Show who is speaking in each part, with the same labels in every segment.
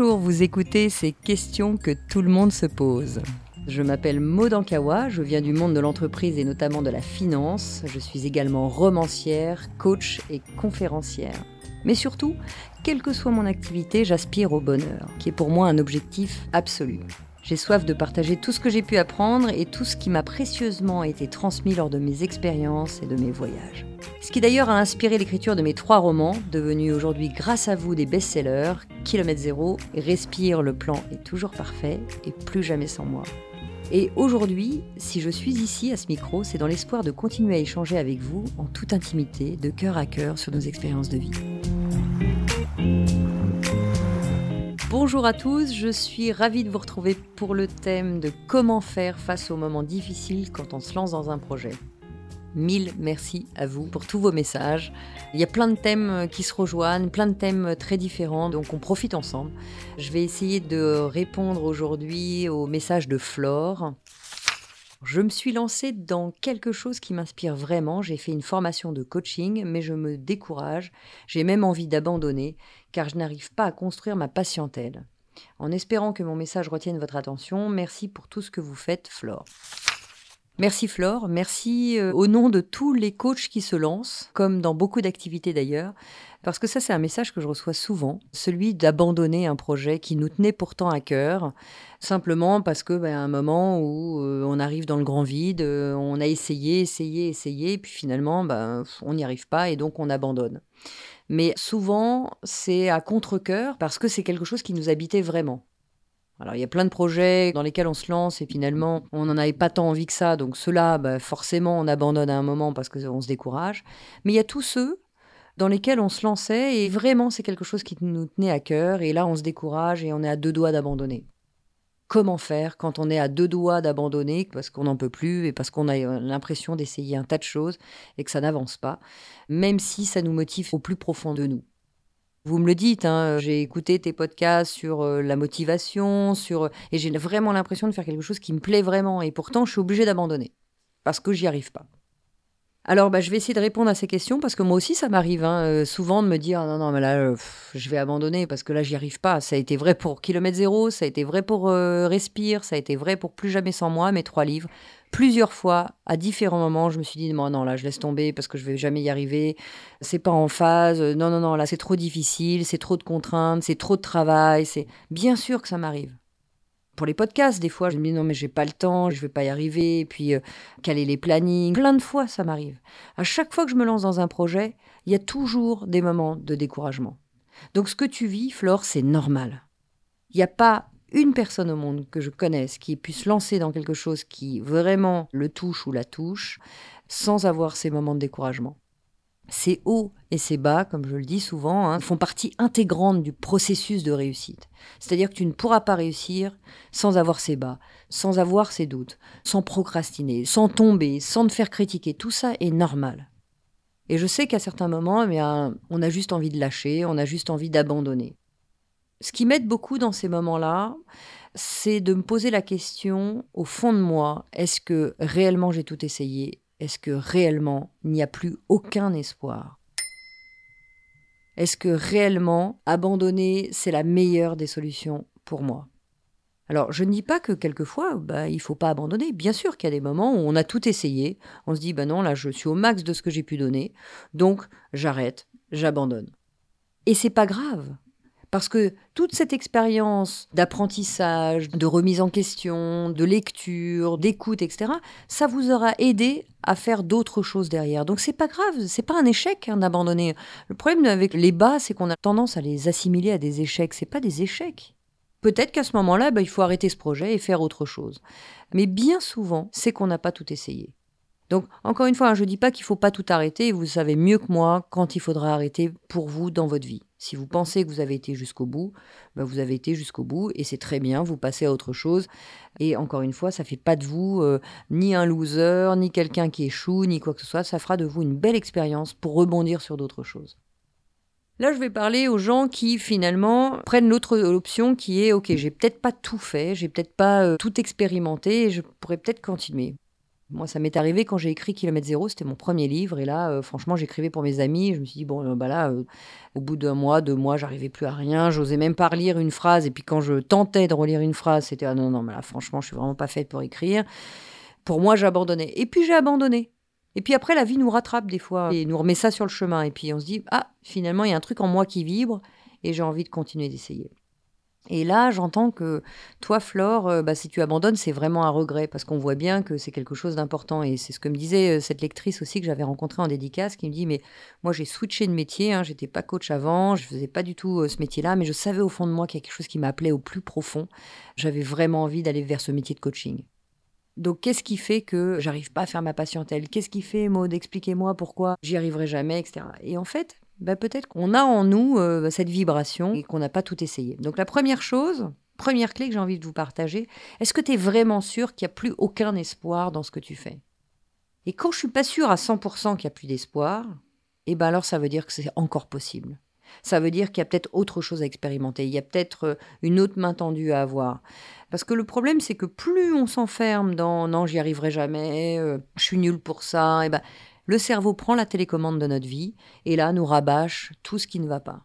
Speaker 1: Vous écoutez ces questions que tout le monde se pose. Je m'appelle Maud Ankawa, je viens du monde de l'entreprise et notamment de la finance. Je suis également romancière, coach et conférencière. Mais surtout, quelle que soit mon activité, j'aspire au bonheur, qui est pour moi un objectif absolu. J'ai soif de partager tout ce que j'ai pu apprendre et tout ce qui m'a précieusement été transmis lors de mes expériences et de mes voyages. Ce qui d'ailleurs a inspiré l'écriture de mes trois romans, devenus aujourd'hui grâce à vous des best-sellers, Kilomètre Zéro, Respire, le plan est toujours parfait et plus jamais sans moi. Et aujourd'hui, si je suis ici à ce micro, c'est dans l'espoir de continuer à échanger avec vous en toute intimité, de cœur à cœur sur nos expériences de vie. Bonjour à tous, je suis ravie de vous retrouver pour le thème de comment faire face aux moments difficiles quand on se lance dans un projet. Mille merci à vous pour tous vos messages. Il y a plein de thèmes qui se rejoignent, plein de thèmes très différents, donc on profite ensemble. Je vais essayer de répondre aujourd'hui au message de Flore. Je me suis lancée dans quelque chose qui m'inspire vraiment. J'ai fait une formation de coaching, mais je me décourage. J'ai même envie d'abandonner, car je n'arrive pas à construire ma patientèle. En espérant que mon message retienne votre attention, merci pour tout ce que vous faites, Flore. Merci Flore, merci euh, au nom de tous les coachs qui se lancent, comme dans beaucoup d'activités d'ailleurs, parce que ça c'est un message que je reçois souvent, celui d'abandonner un projet qui nous tenait pourtant à cœur, simplement parce que ben, un moment où euh, on arrive dans le grand vide, euh, on a essayé, essayé, essayé, puis finalement ben, on n'y arrive pas et donc on abandonne. Mais souvent c'est à contre-coeur parce que c'est quelque chose qui nous habitait vraiment. Alors il y a plein de projets dans lesquels on se lance et finalement on n'en avait pas tant envie que ça, donc ceux-là, bah, forcément on abandonne à un moment parce qu'on se décourage. Mais il y a tous ceux dans lesquels on se lançait et vraiment c'est quelque chose qui nous tenait à cœur et là on se décourage et on est à deux doigts d'abandonner. Comment faire quand on est à deux doigts d'abandonner parce qu'on n'en peut plus et parce qu'on a euh, l'impression d'essayer un tas de choses et que ça n'avance pas, même si ça nous motive au plus profond de nous? Vous me le dites, hein, j'ai écouté tes podcasts sur euh, la motivation, sur et j'ai vraiment l'impression de faire quelque chose qui me plaît vraiment, et pourtant je suis obligée d'abandonner parce que j'y arrive pas. Alors, bah, je vais essayer de répondre à ces questions parce que moi aussi, ça m'arrive hein, euh, souvent de me dire non, non, mais là, euh, je vais abandonner parce que là, j'y arrive pas. Ça a été vrai pour Kilomètre Zéro, ça a été vrai pour Respire, ça a été vrai pour Plus jamais sans moi, mes trois livres plusieurs fois, à différents moments, je me suis dit non, non, là, je laisse tomber parce que je vais jamais y arriver. C'est pas en phase. Non, non, non, là, c'est trop difficile, c'est trop de contraintes, c'est trop de travail. C'est bien sûr que ça m'arrive. Pour les podcasts, des fois, je me dis non, mais j'ai pas le temps, je vais pas y arriver. Puis, euh, caler les plannings. Plein de fois, ça m'arrive. À chaque fois que je me lance dans un projet, il y a toujours des moments de découragement. Donc, ce que tu vis, Flore, c'est normal. Il n'y a pas une personne au monde que je connaisse qui puisse lancer dans quelque chose qui vraiment le touche ou la touche sans avoir ces moments de découragement. Ces hauts et ces bas, comme je le dis souvent, hein, font partie intégrante du processus de réussite. C'est-à-dire que tu ne pourras pas réussir sans avoir ces bas, sans avoir ces doutes, sans procrastiner, sans tomber, sans te faire critiquer. Tout ça est normal. Et je sais qu'à certains moments, eh on a juste envie de lâcher, on a juste envie d'abandonner. Ce qui m'aide beaucoup dans ces moments-là, c'est de me poser la question au fond de moi, est-ce que réellement j'ai tout essayé? Est-ce que réellement il n'y a plus aucun espoir? Est-ce que réellement abandonner, c'est la meilleure des solutions pour moi? Alors, je ne dis pas que quelquefois, bah, il faut pas abandonner. Bien sûr qu'il y a des moments où on a tout essayé. On se dit, bah non, là, je suis au max de ce que j'ai pu donner. Donc, j'arrête, j'abandonne. Et c'est pas grave. Parce que toute cette expérience d'apprentissage, de remise en question, de lecture, d'écoute, etc., ça vous aura aidé à faire d'autres choses derrière. Donc c'est pas grave, c'est pas un échec hein, d'abandonner. Le problème avec les bas, c'est qu'on a tendance à les assimiler à des échecs. C'est pas des échecs. Peut-être qu'à ce moment-là, bah, il faut arrêter ce projet et faire autre chose. Mais bien souvent, c'est qu'on n'a pas tout essayé. Donc, encore une fois, hein, je ne dis pas qu'il ne faut pas tout arrêter, vous savez mieux que moi quand il faudra arrêter pour vous dans votre vie. Si vous pensez que vous avez été jusqu'au bout, bah, vous avez été jusqu'au bout et c'est très bien, vous passez à autre chose. Et encore une fois, ça fait pas de vous euh, ni un loser, ni quelqu'un qui échoue, ni quoi que ce soit. Ça fera de vous une belle expérience pour rebondir sur d'autres choses. Là, je vais parler aux gens qui finalement prennent l'autre option qui est OK, j'ai peut-être pas tout fait, j'ai peut-être pas euh, tout expérimenté, et je pourrais peut-être continuer. Moi, ça m'est arrivé quand j'ai écrit Kilomètre Zéro, c'était mon premier livre. Et là, euh, franchement, j'écrivais pour mes amis. Je me suis dit, bon, euh, bah là, euh, au bout d'un mois, deux mois, j'arrivais plus à rien. J'osais même pas relire une phrase. Et puis quand je tentais de relire une phrase, c'était, ah non, non, mais là, franchement, je suis vraiment pas faite pour écrire. Pour moi, j'abandonnais. Et puis j'ai abandonné. Et puis après, la vie nous rattrape des fois et nous remet ça sur le chemin. Et puis on se dit, ah, finalement, il y a un truc en moi qui vibre et j'ai envie de continuer d'essayer. Et là, j'entends que toi, Flore, euh, bah, si tu abandonnes, c'est vraiment un regret parce qu'on voit bien que c'est quelque chose d'important. Et c'est ce que me disait euh, cette lectrice aussi que j'avais rencontrée en dédicace, qui me dit Mais moi, j'ai switché de métier. Hein, J'étais pas coach avant, je faisais pas du tout euh, ce métier-là, mais je savais au fond de moi qu'il y a quelque chose qui m'appelait au plus profond. J'avais vraiment envie d'aller vers ce métier de coaching. Donc, qu'est-ce qui fait que j'arrive pas à faire ma patientèle? Qu'est-ce qui fait, Maud Expliquez-moi pourquoi j'y arriverai jamais, etc. Et en fait, bah, peut-être qu'on a en nous euh, cette vibration et qu'on n'a pas tout essayé. Donc la première chose, première clé que j'ai envie de vous partager, est-ce que tu es vraiment sûr qu'il n'y a plus aucun espoir dans ce que tu fais? Et quand je suis pas sûr à 100% qu'il n'y a plus d'espoir, eh ben alors ça veut dire que c'est encore possible. Ça veut dire qu'il y a peut-être autre chose à expérimenter, il y a peut-être euh, une autre main tendue à avoir. Parce que le problème, c'est que plus on s'enferme dans non, j'y arriverai jamais, euh, je suis nul pour ça, et eh ben le cerveau prend la télécommande de notre vie et là nous rabâche tout ce qui ne va pas.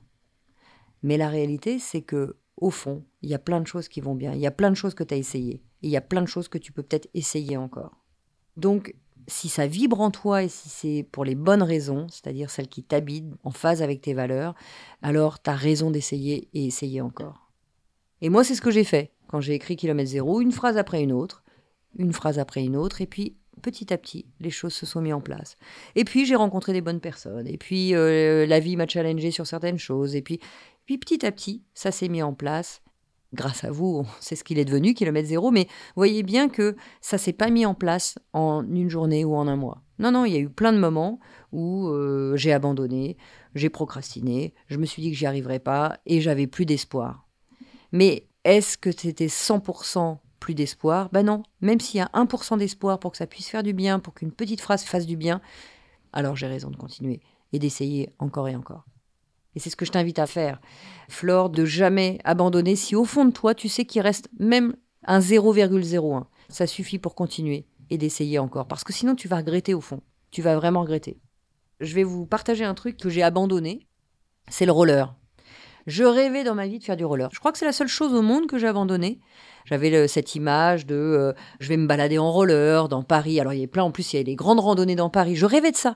Speaker 1: Mais la réalité, c'est que au fond, il y a plein de choses qui vont bien, il y a plein de choses que tu as essayées, et il y a plein de choses que tu peux peut-être essayer encore. Donc, si ça vibre en toi et si c'est pour les bonnes raisons, c'est-à-dire celles qui t'habitent, en phase avec tes valeurs, alors tu as raison d'essayer et essayer encore. Et moi, c'est ce que j'ai fait quand j'ai écrit Kilomètre Zéro, une phrase après une autre, une phrase après une autre, et puis petit à petit, les choses se sont mises en place. Et puis, j'ai rencontré des bonnes personnes. Et puis, euh, la vie m'a challengé sur certaines choses. Et puis, puis, petit à petit, ça s'est mis en place. Grâce à vous, c'est ce qu'il est devenu, kilomètre zéro. Mais voyez bien que ça s'est pas mis en place en une journée ou en un mois. Non, non, il y a eu plein de moments où euh, j'ai abandonné, j'ai procrastiné, je me suis dit que j'y arriverais pas et j'avais plus d'espoir. Mais est-ce que c'était 100% plus d'espoir. Ben non, même s'il y a 1% d'espoir pour que ça puisse faire du bien, pour qu'une petite phrase fasse du bien, alors j'ai raison de continuer et d'essayer encore et encore. Et c'est ce que je t'invite à faire, Flore, de jamais abandonner si au fond de toi tu sais qu'il reste même un 0,01. Ça suffit pour continuer et d'essayer encore. Parce que sinon tu vas regretter au fond. Tu vas vraiment regretter. Je vais vous partager un truc que j'ai abandonné. C'est le roller. Je rêvais dans ma vie de faire du roller. Je crois que c'est la seule chose au monde que j'ai abandonnée. J'avais cette image de euh, je vais me balader en roller dans Paris. Alors il y a plein, en plus il y a les grandes randonnées dans Paris. Je rêvais de ça.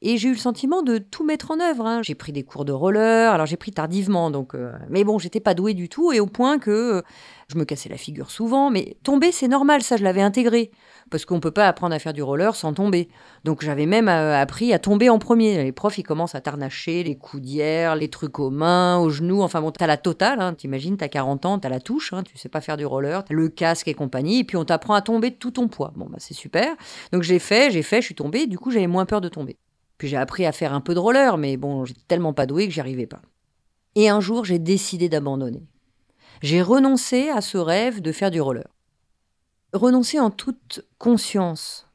Speaker 1: Et j'ai eu le sentiment de tout mettre en œuvre. Hein. J'ai pris des cours de roller, alors j'ai pris tardivement, donc, euh, mais bon, j'étais pas douée du tout, et au point que euh, je me cassais la figure souvent. Mais tomber, c'est normal, ça, je l'avais intégré parce qu'on peut pas apprendre à faire du roller sans tomber. Donc j'avais même euh, appris à tomber en premier. Les profs, ils commencent à t'arnacher les coudières, les trucs aux mains, aux genoux. Enfin bon, t'as la totale. Hein. T'imagines, t'as 40 ans, t'as la touche. Hein. Tu sais pas faire du roller, le casque et compagnie. Et puis on t'apprend à tomber de tout ton poids. Bon bah c'est super. Donc j'ai fait, j'ai fait, je suis tombée. Du coup j'avais moins peur de tomber. Puis j'ai appris à faire un peu de roller, mais bon, j'étais tellement pas douée que j'y arrivais pas. Et un jour, j'ai décidé d'abandonner. J'ai renoncé à ce rêve de faire du roller renoncer en toute conscience.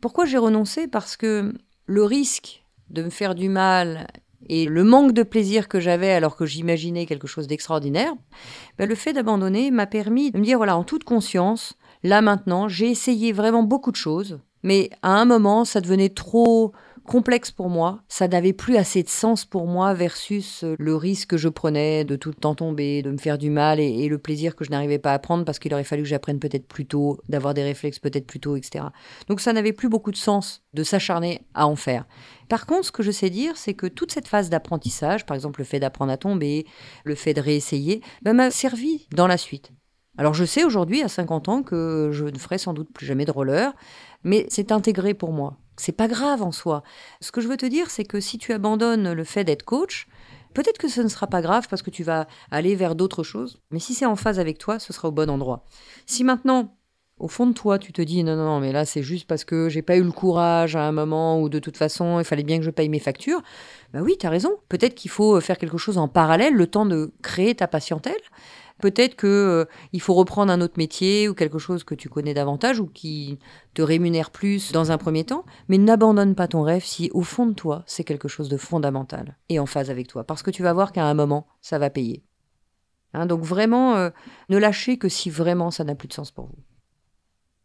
Speaker 1: Pourquoi j'ai renoncé? Parce que le risque de me faire du mal et le manque de plaisir que j'avais alors que j'imaginais quelque chose d'extraordinaire, ben le fait d'abandonner m'a permis de me dire, voilà, en toute conscience, là maintenant, j'ai essayé vraiment beaucoup de choses, mais à un moment, ça devenait trop complexe pour moi. Ça n'avait plus assez de sens pour moi versus euh, le risque que je prenais de tout le temps tomber, de me faire du mal et, le plaisir que je n'arrivais pas à prendre parce qu'il aurait fallu que j'apprenne peut-être plus tôt, d'avoir des réflexes peut-être plus tôt, etc. Donc ça n'avait plus beaucoup de sens de s'acharner à en faire. Par contre, ce que je sais dire, c'est que toute cette phase d'apprentissage, par exemple le fait d'apprendre à tomber, le fait de réessayer, ben, m'a servi dans la suite. Alors je sais aujourd'hui, à 50 ans, que je ne ferai sans doute plus jamais de roller, mais c'est intégré pour moi. C'est pas grave en soi. Ce que je veux te dire, c'est que si tu abandonnes le fait d'être coach, peut-être que ce ne sera pas grave parce que tu vas aller vers d'autres choses, mais si c'est en phase avec toi, ce sera au bon endroit. Si maintenant, au fond de toi, tu te dis non, non, non, mais là c'est juste parce que j'ai pas eu le courage à un moment ou de toute façon il fallait bien que je paye mes factures, bah oui, tu as raison. Peut-être qu'il faut faire quelque chose en parallèle, le temps de créer ta patientèle. Peut-être que euh, il faut reprendre un autre métier ou quelque chose que tu connais davantage ou qui te rémunère plus dans un premier temps, mais n'abandonne pas ton rêve si au fond de toi, c'est quelque chose de fondamental et en phase avec toi parce que tu vas voir qu'à un moment, ça va payer. Hein, donc vraiment, euh, ne lâchez que si vraiment ça n'a plus de sens pour vous.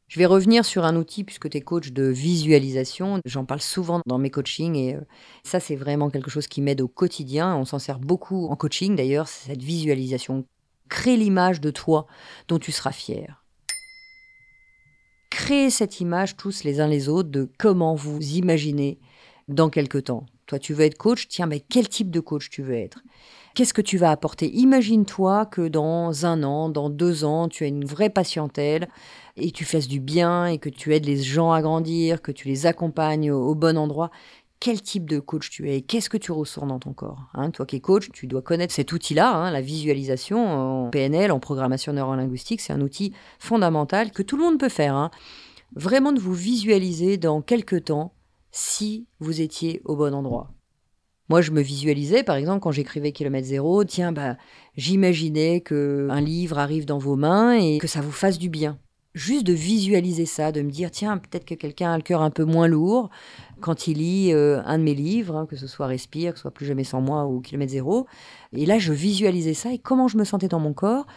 Speaker 1: Je vais revenir sur un outil puisque tu es coach de visualisation. J'en parle souvent dans mes coachings et euh, ça, c'est vraiment quelque chose qui m'aide au quotidien. On s'en sert beaucoup en coaching d'ailleurs, cette visualisation. Crée l'image de toi dont tu seras fier. Créez cette image tous les uns les autres de comment vous imaginez dans quelques temps. Toi, tu veux être coach, tiens, mais quel type de coach tu veux être? Qu'est-ce que tu vas apporter? Imagine-toi que dans un an, dans deux ans, tu as une vraie patientèle et tu fasses du bien et que tu aides les gens à grandir, que tu les accompagnes au, bon endroit. Quel type de coach tu es Qu'est-ce que tu ressens dans ton corps hein? Toi qui es coach, tu dois connaître cet outil-là, hein, la visualisation en PNL, en programmation neurolinguistique. C'est un outil fondamental que tout le monde peut faire. Hein. Vraiment de vous visualiser dans quelques temps si vous étiez au bon endroit. Moi, je me visualisais, par exemple, quand j'écrivais Kilomètre Zéro, tiens, bah, j'imaginais qu'un livre arrive dans vos mains et que ça vous fasse du bien juste de visualiser ça, de me dire, tiens, peut-être que quelqu'un a le cœur un peu moins lourd quand il lit euh, un de mes livres, hein, que ce soit Respire, que ce soit Plus jamais sans moi ou Kilomètre Zéro. Et là, je visualisais ça et comment je me sentais dans mon corps,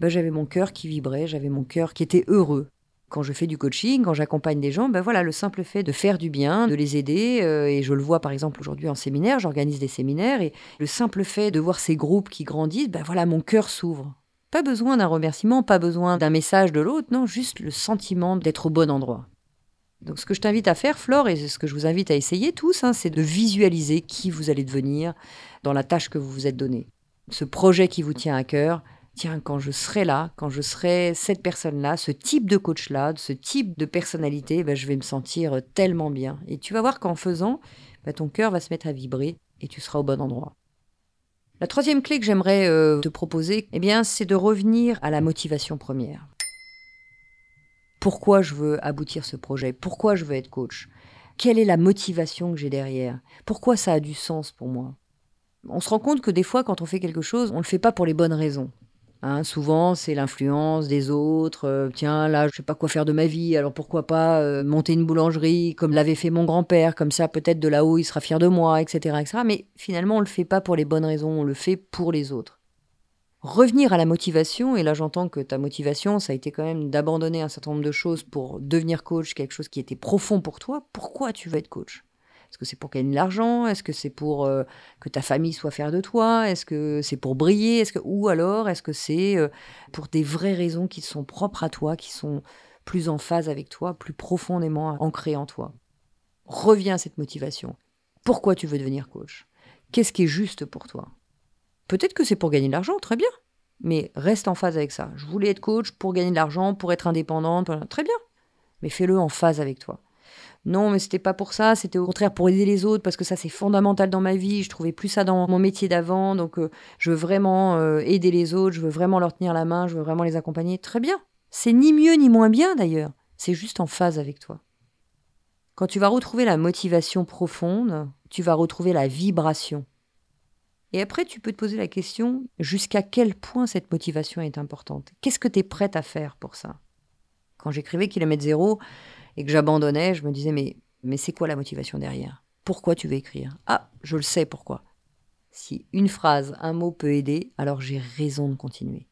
Speaker 1: ben, j'avais mon cœur qui vibrait, j'avais mon cœur qui était heureux. Quand je fais du coaching, quand j'accompagne des gens, ben voilà, le simple fait de faire du bien, de les aider, euh, et je le vois par exemple aujourd'hui en séminaire, j'organise des séminaires, et le simple fait de voir ces groupes qui grandissent, ben voilà, mon cœur s'ouvre. Pas besoin d'un remerciement, pas besoin d'un message de l'autre, non, juste le sentiment d'être au bon endroit. Donc ce que je t'invite à faire, Flore, et ce que je vous invite à essayer tous, hein, c'est de visualiser qui vous allez devenir dans la tâche que vous vous êtes donnée. Ce projet qui vous tient à cœur, tiens, quand je serai là, quand je serai cette personne-là, ce type de coach-là, ce type de personnalité, ben, je vais me sentir tellement bien. Et tu vas voir qu'en faisant, ben, ton cœur va se mettre à vibrer et tu seras au bon endroit. La troisième clé que j'aimerais euh, te proposer, eh bien, c'est de revenir à la motivation première. Pourquoi je veux aboutir ce projet? Pourquoi je veux être coach? Quelle est la motivation que j'ai derrière? Pourquoi ça a du sens pour moi? On se rend compte que des fois, quand on fait quelque chose, on ne le fait pas pour les bonnes raisons. Hein, souvent, c'est l'influence des autres. Euh, tiens, là, je sais pas quoi faire de ma vie, alors pourquoi pas euh, monter une boulangerie comme l'avait fait mon grand-père, comme ça, peut-être de là-haut, il sera fier de moi, etc., etc. Mais finalement, on le fait pas pour les bonnes raisons, on le fait pour les autres. Revenir à la motivation, et là j'entends que ta motivation, ça a été quand même d'abandonner un certain nombre de choses pour devenir coach, quelque chose qui était profond pour toi. Pourquoi tu veux être coach? Est-ce que c'est pour gagner de l'argent? Est-ce que c'est pour euh, que ta famille soit fière de toi? Est-ce que c'est pour briller? Est-ce que ou alors est-ce que c'est euh, pour des vraies raisons qui sont propres à toi, qui sont plus en phase avec toi, plus profondément ancrées en toi? Reviens à cette motivation. Pourquoi tu veux devenir coach? Qu'est-ce qui est juste pour toi? Peut-être que c'est pour gagner de l'argent, très bien. Mais reste en phase avec ça. Je voulais être coach pour gagner de l'argent, pour être indépendante, très bien. Mais fais-le en phase avec toi non, mais c'était pas pour ça, c'était au contraire pour aider les autres parce que ça c'est fondamental dans ma vie. Je trouvais plus ça dans mon métier d'avant, donc euh, je veux vraiment euh, aider les autres, je veux vraiment leur tenir la main, je veux vraiment les accompagner. Très bien. C'est ni mieux ni moins bien d'ailleurs. C'est juste en phase avec toi. Quand tu vas retrouver la motivation profonde, tu vas retrouver la vibration. Et après, tu peux te poser la question jusqu'à quel point cette motivation est importante? Qu'est-ce que tu es prête à faire pour ça? Quand j'écrivais Kilomètre Zéro, et que j'abandonnais, je me disais mais, mais c'est quoi la motivation derrière? Pourquoi tu veux écrire? Ah, je le sais pourquoi. Si une phrase, un mot peut aider, alors j'ai raison de continuer.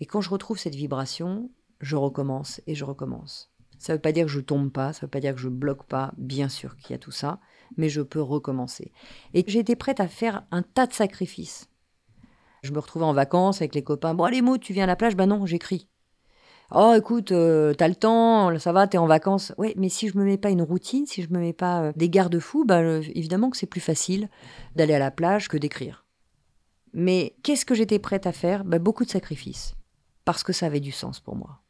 Speaker 1: Et quand je retrouve cette vibration, je recommence et je recommence. Ça ne veut pas dire que je tombe pas, ça ne veut pas dire que je bloque pas, bien sûr qu'il y a tout ça, mais je peux recommencer. Et j'ai été prête à faire un tas de sacrifices. Je me retrouvais en vacances avec les copains. Bon, allez, mots, tu viens à la plage? Ben non, j'écris. Oh, écoute, euh, t'as le temps, ça va, t'es en vacances. Oui, mais si je me mets pas une routine, si je me mets pas euh, des garde-fous, bah, euh, évidemment que c'est plus facile d'aller à la plage que d'écrire. Mais qu'est-ce que j'étais prête à faire? Bah, Beaucoup de sacrifices, parce que ça avait du sens pour moi.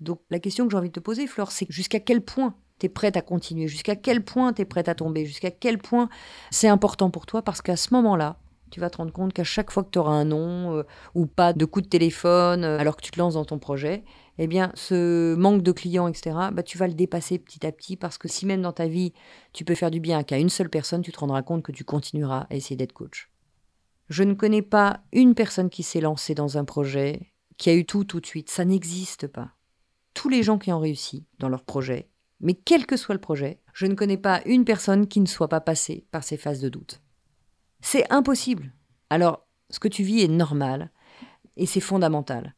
Speaker 1: Donc la question que j'ai envie de te poser, Flore, c'est jusqu'à quel point t'es prête à continuer, jusqu'à quel point t'es prête à tomber, jusqu'à quel point c'est important pour toi, parce qu'à ce moment-là, tu vas te rendre compte qu'à chaque fois que tu auras un nom euh, ou pas de coup de téléphone euh, alors que tu te lances dans ton projet, eh bien, ce manque de clients, etc., bah, tu vas le dépasser petit à petit parce que si même dans ta vie, tu peux faire du bien qu'à une seule personne, tu te rendras compte que tu continueras à essayer d'être coach. Je ne connais pas une personne qui s'est lancée dans un projet, qui a eu tout tout de suite. Ça n'existe pas. Tous les gens qui ont réussi dans leur projet, mais quel que soit le projet, je ne connais pas une personne qui ne soit pas passée par ces phases de doute. C'est impossible. Alors, ce que tu vis est normal et c'est fondamental.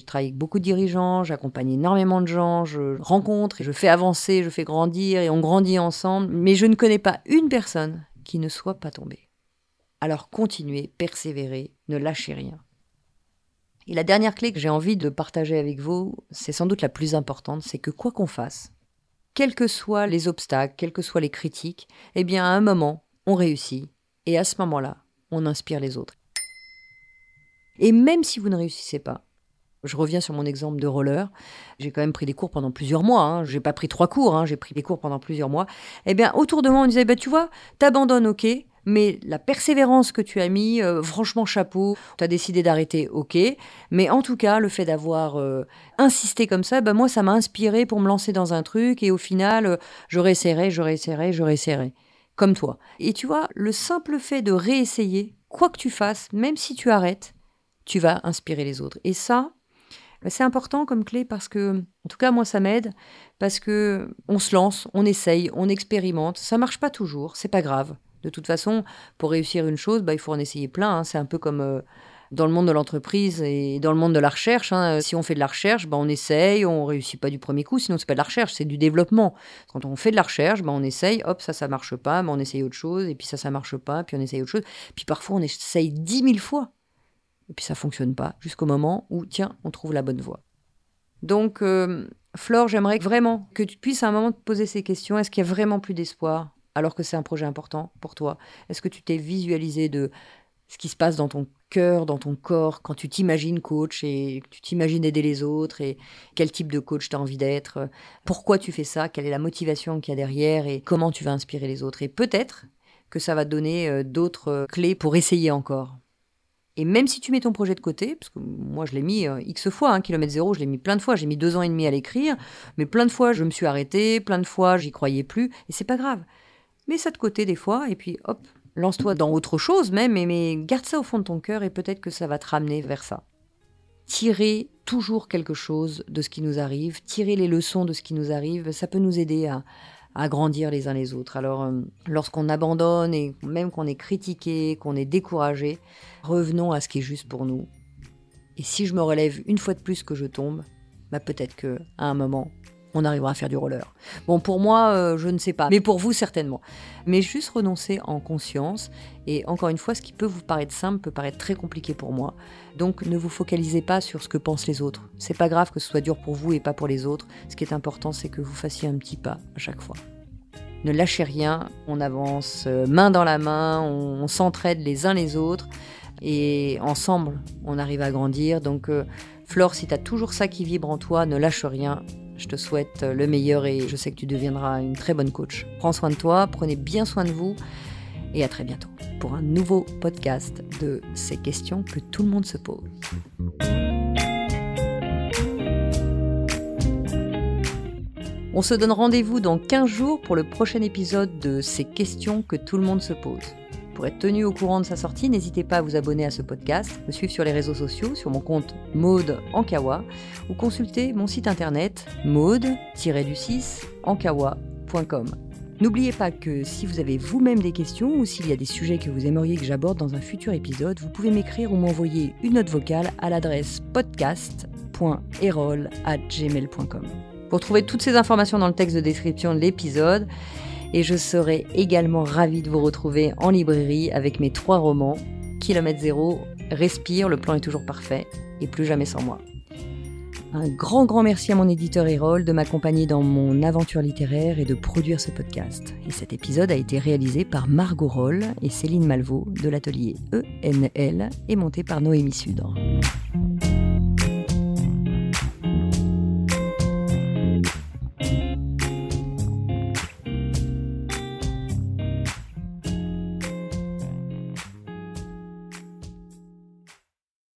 Speaker 1: Je travaille avec beaucoup de dirigeants, j'accompagne énormément de gens, je rencontre et je fais avancer, je fais grandir et on grandit ensemble. Mais je ne connais pas une personne qui ne soit pas tombée. Alors continuez, persévérez, ne lâchez rien. Et la dernière clé que j'ai envie de partager avec vous, c'est sans doute la plus importante, c'est que quoi qu'on fasse, quels que soient les obstacles, quelles que soient les critiques, eh bien à un moment, on réussit. Et à ce moment-là, on inspire les autres. Et même si vous ne réussissez pas, je reviens sur mon exemple de roller. J'ai quand même pris des cours pendant plusieurs mois. Hein. J'ai pas pris trois cours, hein. j'ai pris des cours pendant plusieurs mois. Eh bien, autour de moi, on disait, bah, tu vois, t'abandonnes, ok, mais la persévérance que tu as mis, euh, franchement, chapeau. Tu as décidé d'arrêter, ok. Mais en tout cas, le fait d'avoir euh, insisté comme ça, bah, moi, ça m'a inspiré pour me lancer dans un truc. Et au final, euh, je réessayerai, je réessayerai, je réessayerai. Comme toi. Et tu vois, le simple fait de réessayer, quoi que tu fasses, même si tu arrêtes, tu vas inspirer les autres. Et ça, c'est important comme clé parce que, en tout cas, moi, ça m'aide parce que on se lance, on essaye, on expérimente. Ça marche pas toujours, c'est pas grave. De toute façon, pour réussir une chose, bah, il faut en essayer plein. Hein. C'est un peu comme euh, dans le monde de l'entreprise et dans le monde de la recherche. Hein. Si on fait de la recherche, bah, on essaye, on réussit pas du premier coup, sinon c'est pas de la recherche, c'est du développement. Quand on fait de la recherche, bah, on essaye, hop, ça, ça marche pas, on essaye autre chose, et puis ça, ça marche pas, puis on essaye autre chose. Puis parfois, on essaye dix mille fois et puis ça fonctionne pas, jusqu'au moment où, tiens, on trouve la bonne voie. Donc, euh, Flore, j'aimerais vraiment que tu puisses à un moment te poser ces questions. Est-ce qu'il y a vraiment plus d'espoir alors que c'est un projet important pour toi? Est-ce que tu t'es visualisé de ce qui se passe dans ton cœur, dans ton corps, quand tu t'imagines coach et tu t'imagines aider les autres et quel type de coach tu as envie d'être Pourquoi tu fais ça Quelle est la motivation qu'il y a derrière et comment tu vas inspirer les autres Et peut-être que ça va te donner euh, d'autres euh, clés pour essayer encore. Et même si tu mets ton projet de côté, parce que moi je l'ai mis euh, X fois, hein, kilomètre zéro, je l'ai mis plein de fois, j'ai mis deux ans et demi à l'écrire, mais plein de fois je me suis arrêtée, plein de fois j'y croyais plus, et c'est pas grave. Mets ça de côté des fois, et puis hop, lance-toi dans autre chose même, mais, garde ça au fond de ton cœur, et peut-être que ça va te ramener vers ça. Tirer toujours quelque chose de ce qui nous arrive, tirer les leçons de ce qui nous arrive, ça peut nous aider à, à grandir les uns les autres. Alors, euh, lorsqu'on abandonne et même qu'on est critiqué, qu'on est découragé, revenons à ce qui est juste pour nous. Et si je me relève une fois de plus que je tombe, bah peut-être que à un moment, on arrivera à faire du roller. Bon, pour moi, euh, je ne sais pas, mais pour vous, certainement. Mais juste renoncer en conscience. Et encore une fois, ce qui peut vous paraître simple peut paraître très compliqué pour moi. Donc, ne vous focalisez pas sur ce que pensent les autres. C'est pas grave que ce soit dur pour vous et pas pour les autres. Ce qui est important, c'est que vous fassiez un petit pas à chaque fois. Ne lâchez rien, on avance euh, main dans la main, on, s'entraide les uns les autres et ensemble, on arrive à grandir. Donc, euh, Flore, si tu as toujours ça qui vibre en toi, ne lâche rien, je te souhaite le meilleur et je sais que tu deviendras une très bonne coach. Prends soin de toi, prenez bien soin de vous et à très bientôt pour un nouveau podcast de ces questions que tout le monde se pose. On se donne rendez-vous dans 15 jours pour le prochain épisode de ces questions que tout le monde se pose. Pour être tenu au courant de sa sortie, n'hésitez pas à vous abonner à ce podcast, me suivre sur les réseaux sociaux, sur mon compte Maude Ankawa, ou consulter mon site internet maude-du6ankawa.com. N'oubliez pas que si vous avez vous-même des questions ou s'il y a des sujets que vous aimeriez que j'aborde dans un futur épisode, vous pouvez m'écrire ou m'envoyer une note vocale à l'adresse podcast.erol.gmail.com. Pour trouver toutes ces informations dans le texte de description de l'épisode, et je serai également ravie de vous retrouver en librairie avec mes trois romans, Kilomètre Zéro, Respire, le plan est toujours parfait, et Plus jamais sans moi. Un grand, grand merci à mon éditeur Erol de m'accompagner dans mon aventure littéraire et de produire ce podcast. Et cet épisode a été réalisé par Margot Roll et Céline Malvaux de l'atelier ENL et monté par Noémie Sudre.